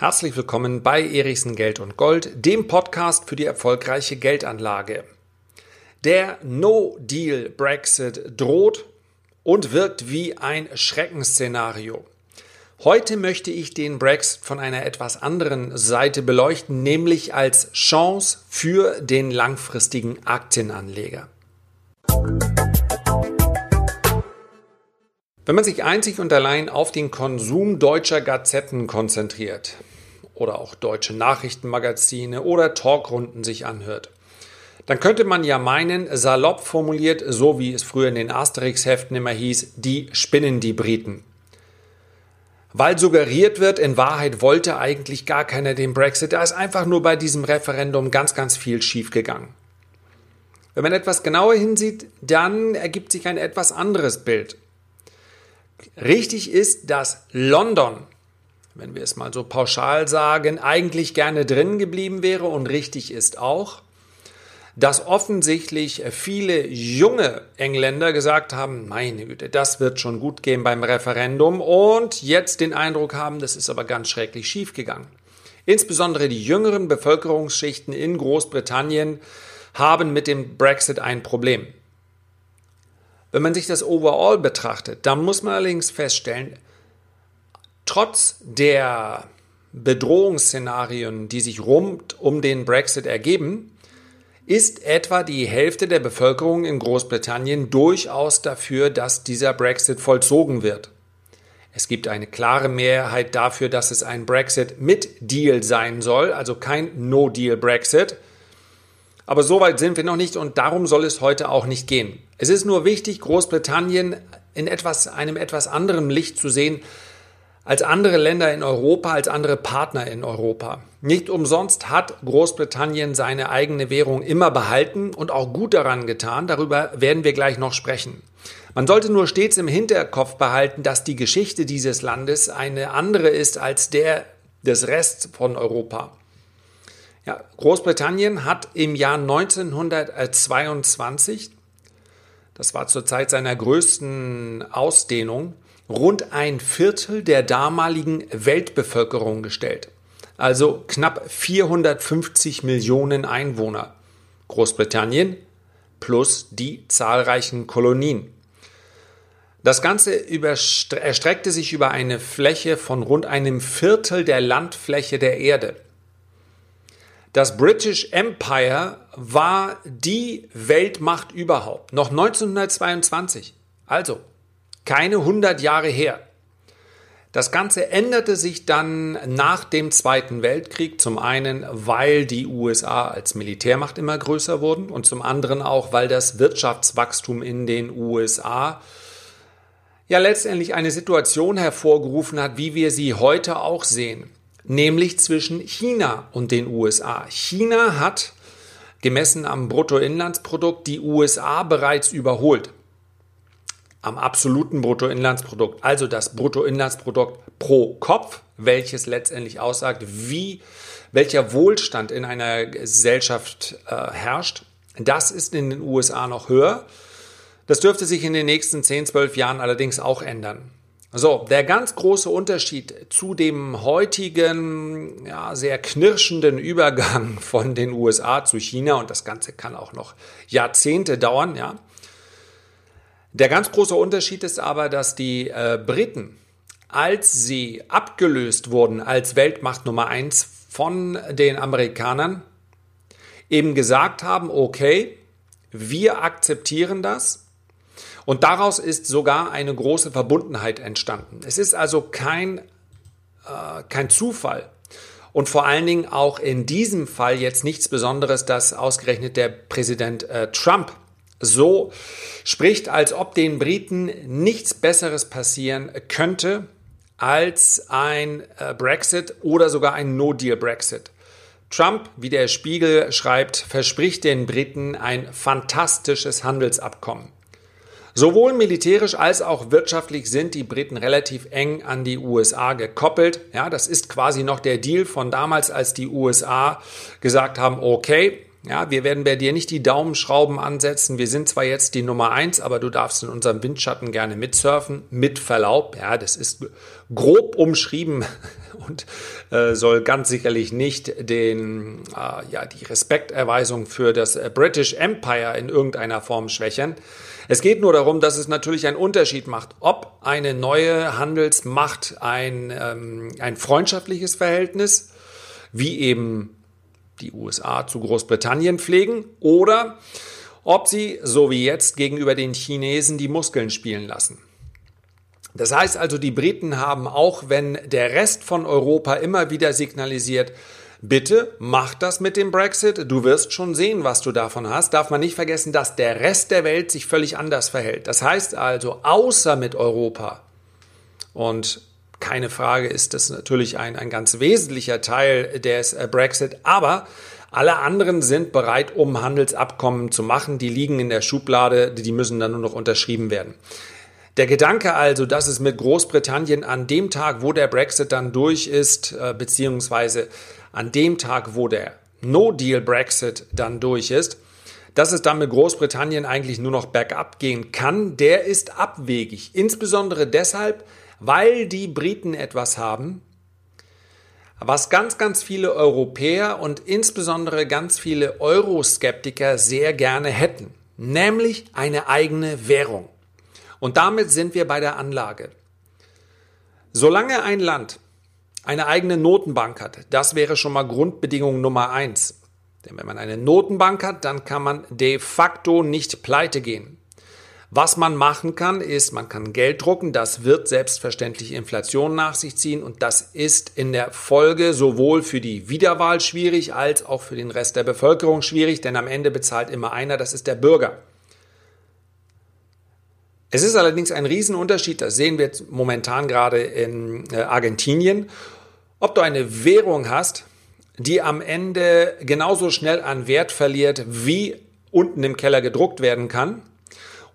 Herzlich willkommen bei Erichsen Geld und Gold, dem Podcast für die erfolgreiche Geldanlage. Der No-Deal Brexit droht und wirkt wie ein Schreckensszenario. Heute möchte ich den Brexit von einer etwas anderen Seite beleuchten, nämlich als Chance für den langfristigen Aktienanleger. Wenn man sich einzig und allein auf den Konsum deutscher Gazetten konzentriert oder auch deutsche Nachrichtenmagazine oder Talkrunden sich anhört, dann könnte man ja meinen, salopp formuliert, so wie es früher in den Asterix-Heften immer hieß, die spinnen die Briten. Weil suggeriert wird, in Wahrheit wollte eigentlich gar keiner den Brexit, da ist einfach nur bei diesem Referendum ganz, ganz viel schiefgegangen. Wenn man etwas genauer hinsieht, dann ergibt sich ein etwas anderes Bild. Richtig ist, dass London, wenn wir es mal so pauschal sagen, eigentlich gerne drin geblieben wäre und richtig ist auch, dass offensichtlich viele junge Engländer gesagt haben, meine Güte, das wird schon gut gehen beim Referendum und jetzt den Eindruck haben, das ist aber ganz schrecklich schief gegangen. Insbesondere die jüngeren Bevölkerungsschichten in Großbritannien haben mit dem Brexit ein Problem. Wenn man sich das overall betrachtet, dann muss man allerdings feststellen, trotz der Bedrohungsszenarien, die sich rund um den Brexit ergeben, ist etwa die Hälfte der Bevölkerung in Großbritannien durchaus dafür, dass dieser Brexit vollzogen wird. Es gibt eine klare Mehrheit dafür, dass es ein Brexit mit Deal sein soll, also kein No-Deal-Brexit. Aber so weit sind wir noch nicht und darum soll es heute auch nicht gehen. Es ist nur wichtig, Großbritannien in etwas, einem etwas anderem Licht zu sehen als andere Länder in Europa, als andere Partner in Europa. Nicht umsonst hat Großbritannien seine eigene Währung immer behalten und auch gut daran getan. Darüber werden wir gleich noch sprechen. Man sollte nur stets im Hinterkopf behalten, dass die Geschichte dieses Landes eine andere ist als der des Rests von Europa. Ja, Großbritannien hat im Jahr 1922, das war zur Zeit seiner größten Ausdehnung, rund ein Viertel der damaligen Weltbevölkerung gestellt. Also knapp 450 Millionen Einwohner. Großbritannien plus die zahlreichen Kolonien. Das Ganze erstreckte sich über eine Fläche von rund einem Viertel der Landfläche der Erde. Das British Empire war die Weltmacht überhaupt, noch 1922. Also keine 100 Jahre her. Das Ganze änderte sich dann nach dem Zweiten Weltkrieg, zum einen, weil die USA als Militärmacht immer größer wurden und zum anderen auch, weil das Wirtschaftswachstum in den USA ja letztendlich eine Situation hervorgerufen hat, wie wir sie heute auch sehen nämlich zwischen China und den USA. China hat gemessen am Bruttoinlandsprodukt die USA bereits überholt. Am absoluten Bruttoinlandsprodukt, also das Bruttoinlandsprodukt pro Kopf, welches letztendlich aussagt, wie welcher Wohlstand in einer Gesellschaft äh, herrscht. Das ist in den USA noch höher. Das dürfte sich in den nächsten 10, 12 Jahren allerdings auch ändern. So, der ganz große Unterschied zu dem heutigen, ja, sehr knirschenden Übergang von den USA zu China, und das Ganze kann auch noch Jahrzehnte dauern, ja. Der ganz große Unterschied ist aber, dass die äh, Briten, als sie abgelöst wurden als Weltmacht Nummer eins von den Amerikanern, eben gesagt haben, okay, wir akzeptieren das, und daraus ist sogar eine große Verbundenheit entstanden. Es ist also kein, äh, kein Zufall. Und vor allen Dingen auch in diesem Fall jetzt nichts Besonderes, dass ausgerechnet der Präsident äh, Trump so spricht, als ob den Briten nichts Besseres passieren könnte als ein äh, Brexit oder sogar ein No-Deal-Brexit. Trump, wie der Spiegel schreibt, verspricht den Briten ein fantastisches Handelsabkommen. Sowohl militärisch als auch wirtschaftlich sind die Briten relativ eng an die USA gekoppelt. Ja, das ist quasi noch der Deal von damals, als die USA gesagt haben, okay, Ja, wir werden bei dir nicht die Daumenschrauben ansetzen. Wir sind zwar jetzt die Nummer eins, aber du darfst in unserem Windschatten gerne mitsurfen. Mit Verlaub. Ja, das ist grob umschrieben und äh, soll ganz sicherlich nicht den, äh, ja, die Respekterweisung für das äh, British Empire in irgendeiner Form schwächern. Es geht nur darum, dass es natürlich einen Unterschied macht, ob eine neue Handelsmacht ein, ähm, ein freundschaftliches Verhältnis, wie eben die USA zu Großbritannien pflegen, oder ob sie, so wie jetzt, gegenüber den Chinesen die Muskeln spielen lassen. Das heißt also, die Briten haben auch, wenn der Rest von Europa immer wieder signalisiert, bitte mach das mit dem Brexit, du wirst schon sehen, was du davon hast, darf man nicht vergessen, dass der Rest der Welt sich völlig anders verhält. Das heißt also, außer mit Europa und keine Frage ist das natürlich ein, ein ganz wesentlicher Teil des äh, Brexit, aber alle anderen sind bereit, um Handelsabkommen zu machen. Die liegen in der Schublade, die müssen dann nur noch unterschrieben werden. Der Gedanke also, dass es mit Großbritannien an dem Tag, wo der Brexit dann durch ist, äh, beziehungsweise an dem Tag, wo der No-Deal-Brexit dann durch ist, dass es dann mit Großbritannien eigentlich nur noch bergab gehen kann, der ist abwegig. Insbesondere deshalb, weil die Briten etwas haben, was ganz, ganz viele Europäer und insbesondere ganz viele Euroskeptiker sehr gerne hätten, nämlich eine eigene Währung. Und damit sind wir bei der Anlage. Solange ein Land eine eigene Notenbank hat, das wäre schon mal Grundbedingung Nummer eins. Denn wenn man eine Notenbank hat, dann kann man de facto nicht pleite gehen. Was man machen kann, ist, man kann Geld drucken, das wird selbstverständlich Inflation nach sich ziehen. Und das ist in der Folge sowohl für die Wiederwahl schwierig als auch für den Rest der Bevölkerung schwierig, denn am Ende bezahlt immer einer, das ist der Bürger. Es ist allerdings ein Riesenunterschied, das sehen wir momentan gerade in äh, Argentinien, ob du eine Währung hast, die am Ende genauso schnell an Wert verliert, wie unten im Keller gedruckt werden kann,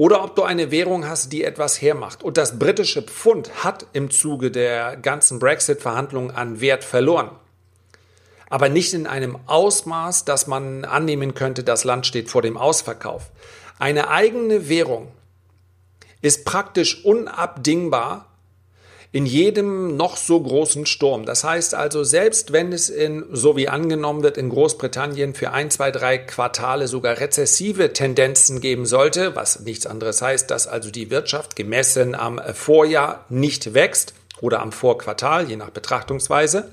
oder ob du eine Währung hast, die etwas hermacht. Und das britische Pfund hat im Zuge der ganzen Brexit-Verhandlungen an Wert verloren. Aber nicht in einem Ausmaß, dass man annehmen könnte, das Land steht vor dem Ausverkauf. Eine eigene Währung ist praktisch unabdingbar in jedem noch so großen Sturm. Das heißt also, selbst wenn es in, so wie angenommen wird, in Großbritannien für ein, zwei, drei Quartale sogar rezessive Tendenzen geben sollte, was nichts anderes heißt, dass also die Wirtschaft gemessen am Vorjahr nicht wächst oder am Vorquartal, je nach Betrachtungsweise,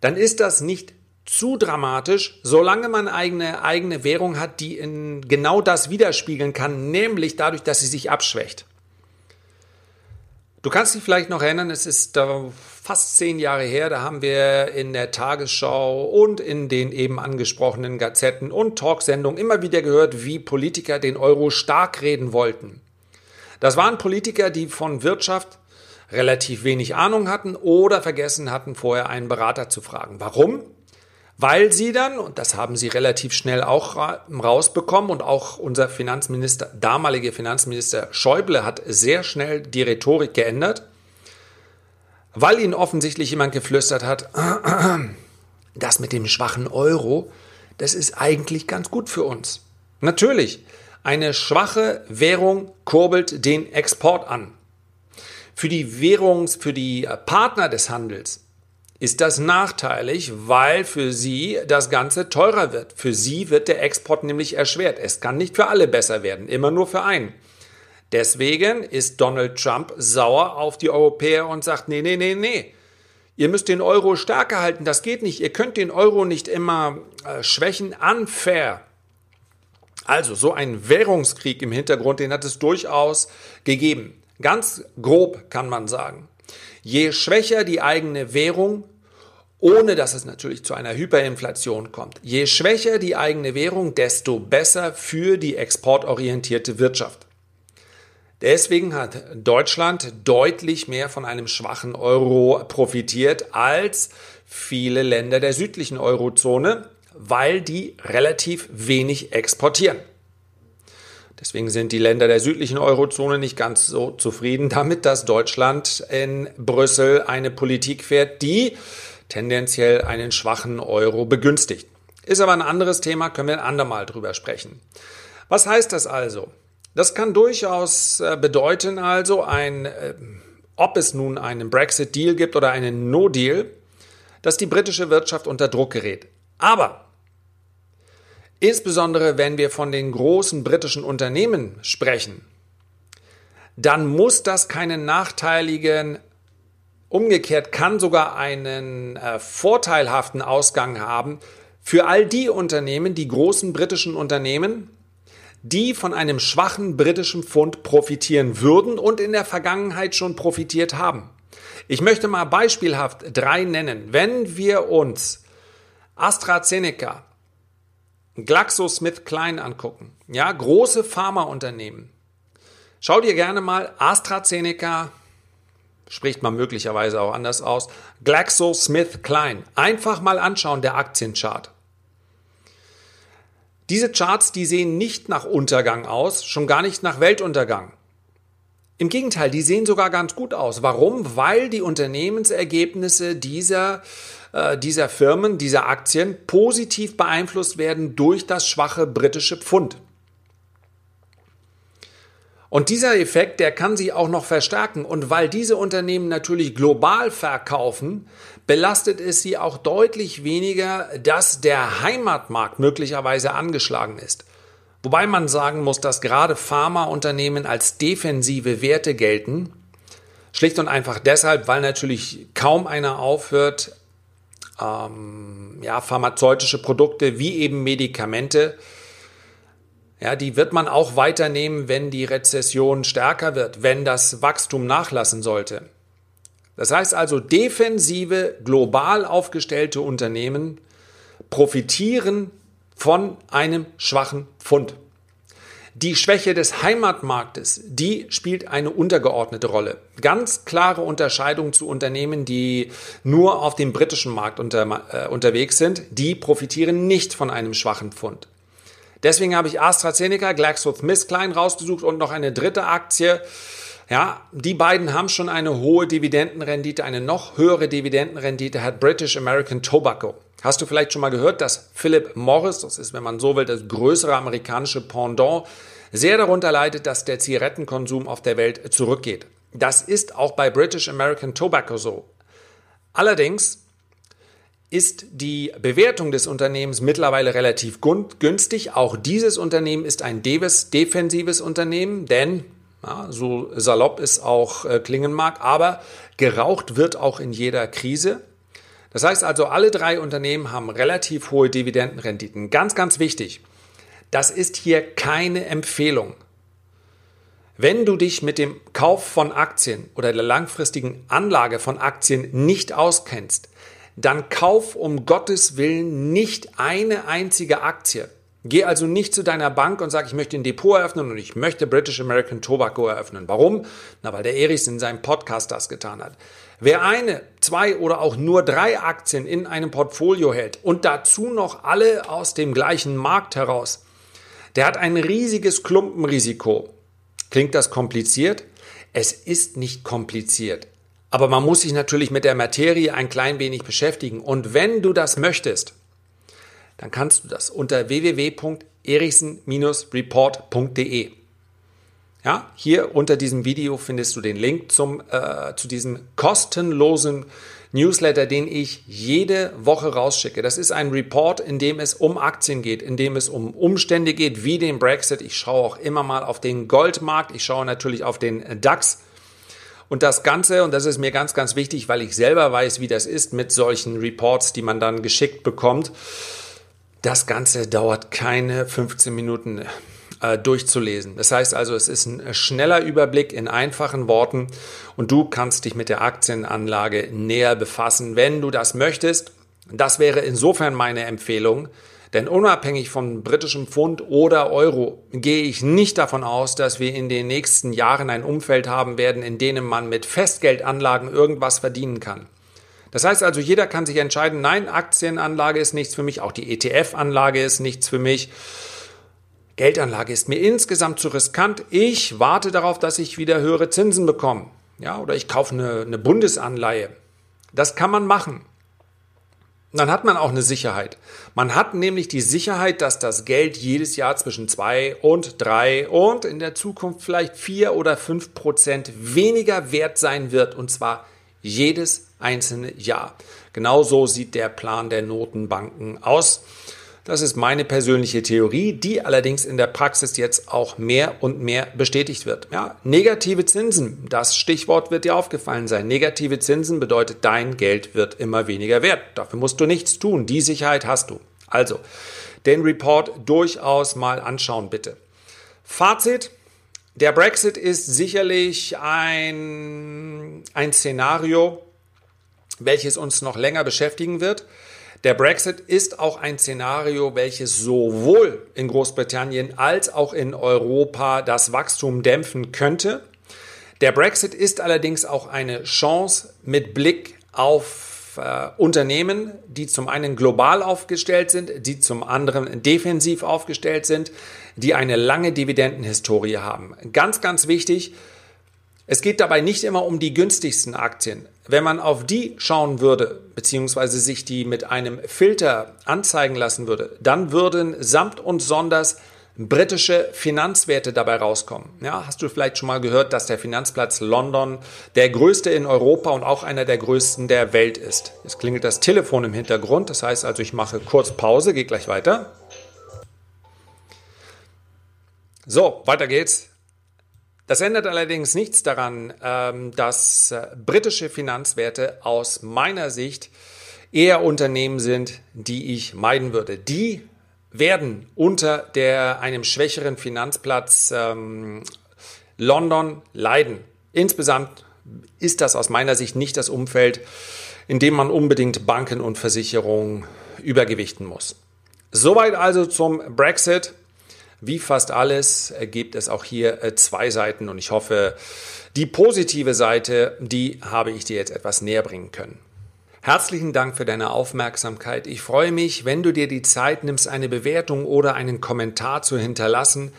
dann ist das nicht zu dramatisch, solange man eigene eigene Währung hat, die in genau das widerspiegeln kann, nämlich dadurch, dass sie sich abschwächt. Du kannst dich vielleicht noch erinnern, es ist äh, fast zehn Jahre her, da haben wir in der Tagesschau und in den eben angesprochenen Gazetten und Talksendungen immer wieder gehört, wie Politiker den Euro stark reden wollten. Das waren Politiker, die von Wirtschaft relativ wenig Ahnung hatten oder vergessen hatten, vorher einen Berater zu fragen. Warum? Weil sie dann, und das haben sie relativ schnell auch rausbekommen, und auch unser Finanzminister, damalige Finanzminister Schäuble hat sehr schnell die Rhetorik geändert, weil ihnen offensichtlich jemand geflüstert hat, das mit dem schwachen Euro, das ist eigentlich ganz gut für uns. Natürlich, eine schwache Währung kurbelt den Export an. Für die Währungs-, für die Partner des Handels ist das nachteilig, weil für sie das Ganze teurer wird. Für sie wird der Export nämlich erschwert. Es kann nicht für alle besser werden, immer nur für einen. Deswegen ist Donald Trump sauer auf die Europäer und sagt, nee, nee, nee, nee. Ihr müsst den Euro stärker halten, das geht nicht. Ihr könnt den Euro nicht immer äh, schwächen. Unfair. Also so ein Währungskrieg im Hintergrund, den hat es durchaus gegeben. Ganz grob kann man sagen. Je schwächer die eigene Währung, ohne dass es natürlich zu einer Hyperinflation kommt, je schwächer die eigene Währung, desto besser für die exportorientierte Wirtschaft. Deswegen hat Deutschland deutlich mehr von einem schwachen Euro profitiert als viele Länder der südlichen Eurozone, weil die relativ wenig exportieren. Deswegen sind die Länder der südlichen Eurozone nicht ganz so zufrieden damit, dass Deutschland in Brüssel eine Politik fährt, die tendenziell einen schwachen Euro begünstigt. Ist aber ein anderes Thema, können wir ein andermal drüber sprechen. Was heißt das also? Das kann durchaus äh, bedeuten, also ein, äh, ob es nun einen Brexit-Deal gibt oder einen No-Deal, dass die britische Wirtschaft unter Druck gerät. Aber insbesondere wenn wir von den großen britischen Unternehmen sprechen, dann muss das keinen nachteiligen, umgekehrt kann sogar einen äh, vorteilhaften Ausgang haben für all die Unternehmen, die großen britischen Unternehmen, die von einem schwachen britischen Pfund profitieren würden und in der Vergangenheit schon profitiert haben. Ich möchte mal beispielhaft drei nennen. Wenn wir uns AstraZeneca, GlaxoSmithKline angucken, ja, große Pharmaunternehmen. Schau dir gerne mal AstraZeneca, spricht man möglicherweise auch anders aus, GlaxoSmithKline. Einfach mal anschauen, der Aktienchart. Diese Charts, die sehen nicht nach Untergang aus, schon gar nicht nach Weltuntergang. Im Gegenteil, die sehen sogar ganz gut aus. Warum? Weil die Unternehmensergebnisse dieser, äh, dieser Firmen, dieser Aktien positiv beeinflusst werden durch das schwache britische Pfund. Und dieser Effekt, der kann sich auch noch verstärken. Und weil diese Unternehmen natürlich global verkaufen, belastet es sie auch deutlich weniger, dass der Heimatmarkt möglicherweise angeschlagen ist. Wobei man sagen muss, dass gerade Pharmaunternehmen als defensive Werte gelten. Schlicht und einfach deshalb, weil natürlich kaum einer aufhört, ähm, ja, pharmazeutische Produkte wie eben Medikamente ja, die wird man auch weiternehmen, wenn die Rezession stärker wird, wenn das Wachstum nachlassen sollte. Das heißt also, defensive, global aufgestellte Unternehmen profitieren von einem schwachen Pfund. Die Schwäche des Heimatmarktes, die spielt eine untergeordnete Rolle. Ganz klare Unterscheidung zu Unternehmen, die nur auf dem britischen Markt unter, äh, unterwegs sind, die profitieren nicht von einem schwachen Pfund. Deswegen habe ich AstraZeneca, GlaxoSmithKline rausgesucht und noch eine dritte Aktie. Ja, die beiden haben schon eine hohe Dividendenrendite. Eine noch höhere Dividendenrendite hat British American Tobacco. Hast du vielleicht schon mal gehört, dass Philip Morris, das ist, wenn man so will, das größere amerikanische Pendant, sehr darunter leidet, dass der Zigarettenkonsum auf der Welt zurückgeht. Das ist auch bei British American Tobacco so. Allerdings ist die Bewertung des Unternehmens mittlerweile relativ günstig. Auch dieses Unternehmen ist ein defensives Unternehmen, denn ja, so salopp ist auch äh, klingen mag, aber geraucht wird auch in jeder Krise. Das heißt also, alle drei Unternehmen haben relativ hohe Dividendenrenditen. Ganz, ganz wichtig, das ist hier keine Empfehlung. Wenn du dich mit dem Kauf von Aktien oder der langfristigen Anlage von Aktien nicht auskennst, dann kauf um Gottes Willen nicht eine einzige Aktie. Geh also nicht zu deiner Bank und sag, ich möchte ein Depot eröffnen und ich möchte British American Tobacco eröffnen. Warum? Na, weil der Erichs in seinem Podcast das getan hat. Wer eine, zwei oder auch nur drei Aktien in einem Portfolio hält und dazu noch alle aus dem gleichen Markt heraus, der hat ein riesiges Klumpenrisiko. Klingt das kompliziert? Es ist nicht kompliziert. Aber man muss sich natürlich mit der Materie ein klein wenig beschäftigen. Und wenn du das möchtest, dann kannst du das unter www.erichsen-report.de. Ja, hier unter diesem Video findest du den Link zum, äh, zu diesem kostenlosen Newsletter, den ich jede Woche rausschicke. Das ist ein Report, in dem es um Aktien geht, in dem es um Umstände geht, wie den Brexit. Ich schaue auch immer mal auf den Goldmarkt. Ich schaue natürlich auf den DAX. Und das Ganze, und das ist mir ganz, ganz wichtig, weil ich selber weiß, wie das ist mit solchen Reports, die man dann geschickt bekommt. Das Ganze dauert keine 15 Minuten äh, durchzulesen. Das heißt also, es ist ein schneller Überblick in einfachen Worten und du kannst dich mit der Aktienanlage näher befassen, wenn du das möchtest. Das wäre insofern meine Empfehlung. Denn unabhängig von britischem Pfund oder Euro gehe ich nicht davon aus, dass wir in den nächsten Jahren ein Umfeld haben werden, in dem man mit Festgeldanlagen irgendwas verdienen kann. Das heißt also, jeder kann sich entscheiden, nein, Aktienanlage ist nichts für mich, auch die ETF-Anlage ist nichts für mich. Geldanlage ist mir insgesamt zu riskant. Ich warte darauf, dass ich wieder höhere Zinsen bekomme. Ja, oder ich kaufe eine, eine Bundesanleihe. Das kann man machen. dann hat man auch eine Sicherheit. Man hat nämlich die Sicherheit, dass das Geld jedes Jahr zwischen zwei und drei und in der Zukunft vielleicht vier oder fünf Prozent weniger wert sein wird und zwar jedes einzelne Jahr. Genauso sieht der Plan der Notenbanken aus. Das ist meine persönliche Theorie, die allerdings in der Praxis jetzt auch mehr und mehr bestätigt wird. Ja, negative Zinsen, das Stichwort wird dir aufgefallen sein. Negative Zinsen bedeutet, dein Geld wird immer weniger wert. Dafür musst du nichts tun. Die Sicherheit hast du. Also, den Report durchaus mal anschauen, bitte. Fazit. Der Brexit ist sicherlich ein, ein Szenario, welches uns noch länger beschäftigen wird. Der Brexit ist auch ein Szenario, welches sowohl in Großbritannien als auch in Europa das Wachstum dämpfen könnte. Der Brexit ist allerdings auch eine Chance mit Blick auf äh, Unternehmen, die zum einen global aufgestellt sind, die zum anderen defensiv aufgestellt sind, die eine lange Dividendenhistorie haben. Ganz, ganz wichtig, es geht dabei nicht immer um die günstigsten Aktien. Wenn man auf die schauen würde, beziehungsweise sich die mit einem Filter anzeigen lassen würde, dann würden samt und sonders britische Finanzwerte dabei rauskommen. Ja, hast du vielleicht schon mal gehört, dass der Finanzplatz London der größte in Europa und auch einer der größten der Welt ist. Es klingelt das Telefon im Hintergrund, das heißt also, ich mache kurz Pause, gehe gleich weiter. So, weiter geht's. Das ändert allerdings nichts daran, ähm, dass äh, britische Finanzwerte aus meiner Sicht eher Unternehmen sind, die ich meiden würde. Die werden unter der, einem schwächeren Finanzplatz ähm, London leiden. Insgesamt ist das aus meiner Sicht nicht das Umfeld, in dem man unbedingt Banken und Versicherungen übergewichten muss. Soweit also zum Brexit. Wie fast alles gibt es auch hier äh, zwei Seiten und ich hoffe, die positive Seite, die habe ich dir jetzt etwas näher bringen können. Herzlichen Dank für deine Aufmerksamkeit. Ich freue mich, wenn du dir die Zeit nimmst, eine Bewertung oder einen Kommentar zu hinterlassen.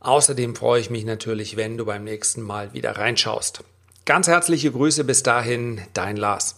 Außerdem freue ich mich natürlich, wenn du beim nächsten Mal wieder reinschaust. Ganz herzliche Grüße bis dahin, dein Lars.